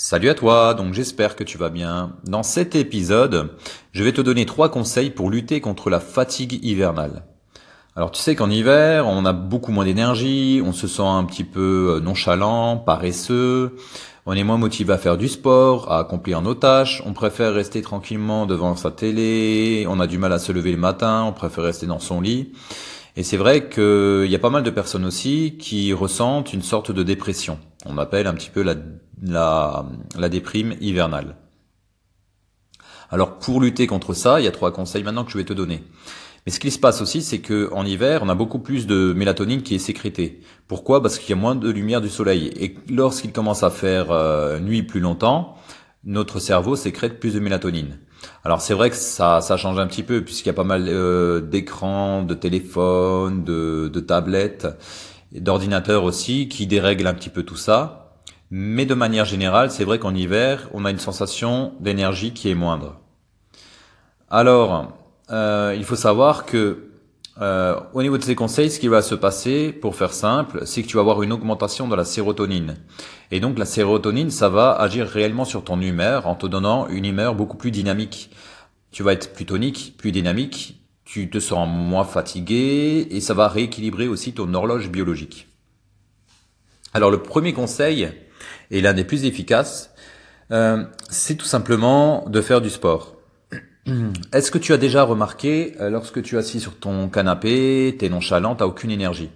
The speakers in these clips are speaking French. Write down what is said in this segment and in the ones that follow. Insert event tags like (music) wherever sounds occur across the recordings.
Salut à toi, donc j'espère que tu vas bien. Dans cet épisode, je vais te donner trois conseils pour lutter contre la fatigue hivernale. Alors tu sais qu'en hiver, on a beaucoup moins d'énergie, on se sent un petit peu euh, nonchalant, paresseux, on est moins motivé à faire du sport, à accomplir nos tâches, on préfère rester tranquillement devant sa télé, on a du mal à se lever le matin, on préfère rester dans son lit. Et c'est vrai qu'il y a pas mal de personnes aussi qui ressentent une sorte de dépression. On appelle un petit peu la, la, déprime hivernale. Alors pour lutter contre ça, il y a trois conseils maintenant que je vais te donner. Mais ce qui se passe aussi, c'est que en hiver, on a beaucoup plus de mélatonine qui est sécrétée. Pourquoi? Parce qu'il y a moins de lumière du soleil. Et lorsqu'il commence à faire euh, nuit plus longtemps, notre cerveau sécrète plus de mélatonine. Alors c'est vrai que ça, ça change un petit peu puisqu'il y a pas mal euh, d'écrans, de téléphones, de, de tablettes, d'ordinateurs aussi qui dérèglent un petit peu tout ça. Mais de manière générale, c'est vrai qu'en hiver, on a une sensation d'énergie qui est moindre. Alors, euh, il faut savoir que euh, au niveau de ces conseils, ce qui va se passer, pour faire simple, c'est que tu vas avoir une augmentation de la sérotonine. Et donc la sérotonine, ça va agir réellement sur ton humeur en te donnant une humeur beaucoup plus dynamique. Tu vas être plus tonique, plus dynamique, tu te sens moins fatigué et ça va rééquilibrer aussi ton horloge biologique. Alors le premier conseil, et l'un des plus efficaces, euh, c'est tout simplement de faire du sport. (clears throat) Est-ce que tu as déjà remarqué, euh, lorsque tu es assis sur ton canapé, t'es nonchalant, t'as aucune énergie?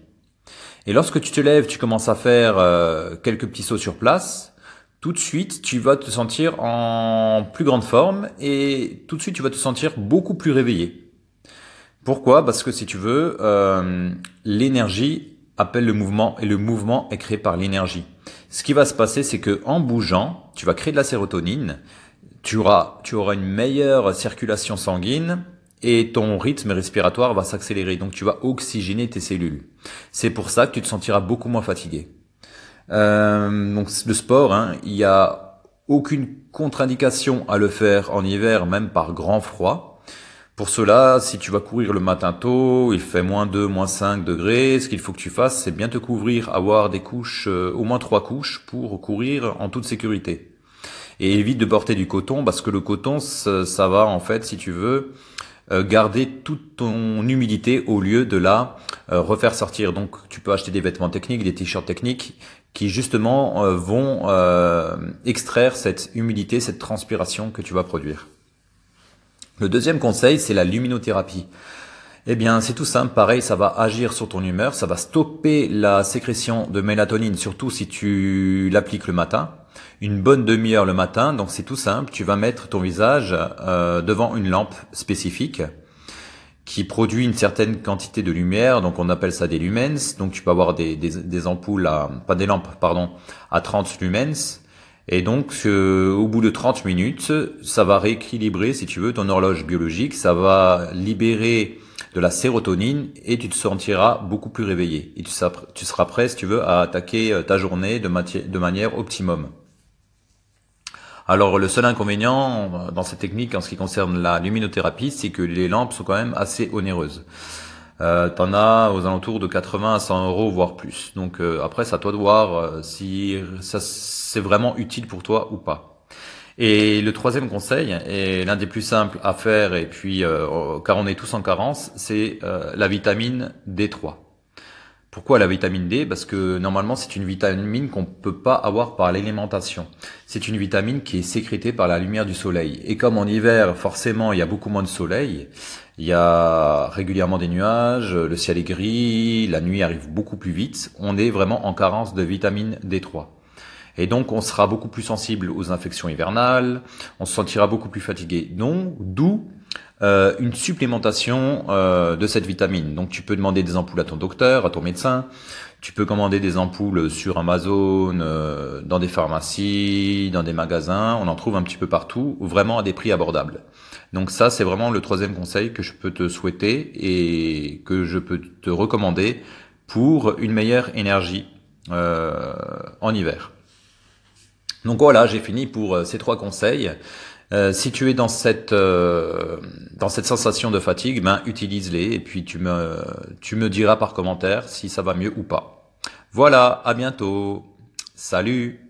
Et lorsque tu te lèves, tu commences à faire euh, quelques petits sauts sur place, tout de suite, tu vas te sentir en plus grande forme et tout de suite, tu vas te sentir beaucoup plus réveillé. Pourquoi? Parce que si tu veux, euh, l'énergie appelle le mouvement et le mouvement est créé par l'énergie. Ce qui va se passer, c'est que en bougeant, tu vas créer de la sérotonine tu auras, tu auras une meilleure circulation sanguine et ton rythme respiratoire va s'accélérer. Donc tu vas oxygéner tes cellules. C'est pour ça que tu te sentiras beaucoup moins fatigué. Euh, donc le sport, hein, il n'y a aucune contre-indication à le faire en hiver, même par grand froid. Pour cela, si tu vas courir le matin tôt, il fait moins 2, moins 5 degrés, ce qu'il faut que tu fasses, c'est bien te couvrir, avoir des couches, euh, au moins trois couches pour courir en toute sécurité et évite de porter du coton parce que le coton, ça, va en fait, si tu veux, euh, garder toute ton humidité au lieu de la euh, refaire sortir. Donc tu peux acheter des vêtements techniques, des t-shirts techniques qui justement vont extraire cette humidité, cette transpiration que tu vas produire. Le deuxième conseil, c'est la luminothérapie. Eh bien, c'est tout simple, pareil, ça va agir sur ton humeur, ça va stopper la sécrétion de mélatonine, surtout si tu l'appliques le matin une bonne demi-heure le matin. Donc c'est tout simple, tu vas mettre ton visage euh, devant une lampe spécifique qui produit une certaine quantité de lumière, donc on appelle ça des lumens. Donc tu peux avoir des, ampoules à, pas des lampes, pardon, à 30 lumens. Et donc euh, au bout de 30 minutes, ça va rééquilibrer, si tu veux, ton horloge biologique, ça va libérer de la sérotonine et tu te sentiras beaucoup plus réveillé. Et tu seras, prêt, si tu veux, à attaquer euh, ta journée de, de manière optimum. Alors le seul inconvénient dans cette technique en ce qui concerne la luminothérapie, c'est que les lampes sont quand même assez onéreuses. Euh, T'en as aux alentours de 80 à 100 euros, voire plus. Donc euh, après, c'est à toi de voir euh, si ça c'est vraiment utile pour toi ou pas. Et le troisième conseil, et l'un des plus simples à faire, et puis euh, car on est tous en carence, c'est la vitamine D3. Pourquoi la vitamine D? Parce que normalement c'est une vitamine qu'on ne peut pas avoir par l'alimentation. C'est une vitamine qui est sécrétée par la lumière du soleil. Et comme en hiver, forcément, il y a beaucoup moins de soleil, il y a régulièrement des nuages, le ciel est gris, la nuit arrive beaucoup plus vite, on est vraiment en carence de vitamine D3. Et donc on sera beaucoup plus sensible aux infections hivernales, on se sentira beaucoup plus fatigué. Donc d'où euh, une supplémentation euh, de cette vitamine. Donc tu peux demander des ampoules à ton docteur, à ton médecin. Tu peux commander des ampoules sur Amazon, euh, dans des pharmacies, dans des magasins. On en trouve un petit peu partout, vraiment à des prix abordables. Donc ça, c'est vraiment le troisième conseil que je peux te souhaiter et que je peux te recommander pour une meilleure énergie en hiver. Donc voilà, j'ai fini pour ces trois conseils. Euh, si tu es dans cette euh, dans cette sensation de fatigue, ben utilise-les et puis tu me tu me diras par commentaire si ça va mieux ou pas. Voilà, à bientôt. Salut.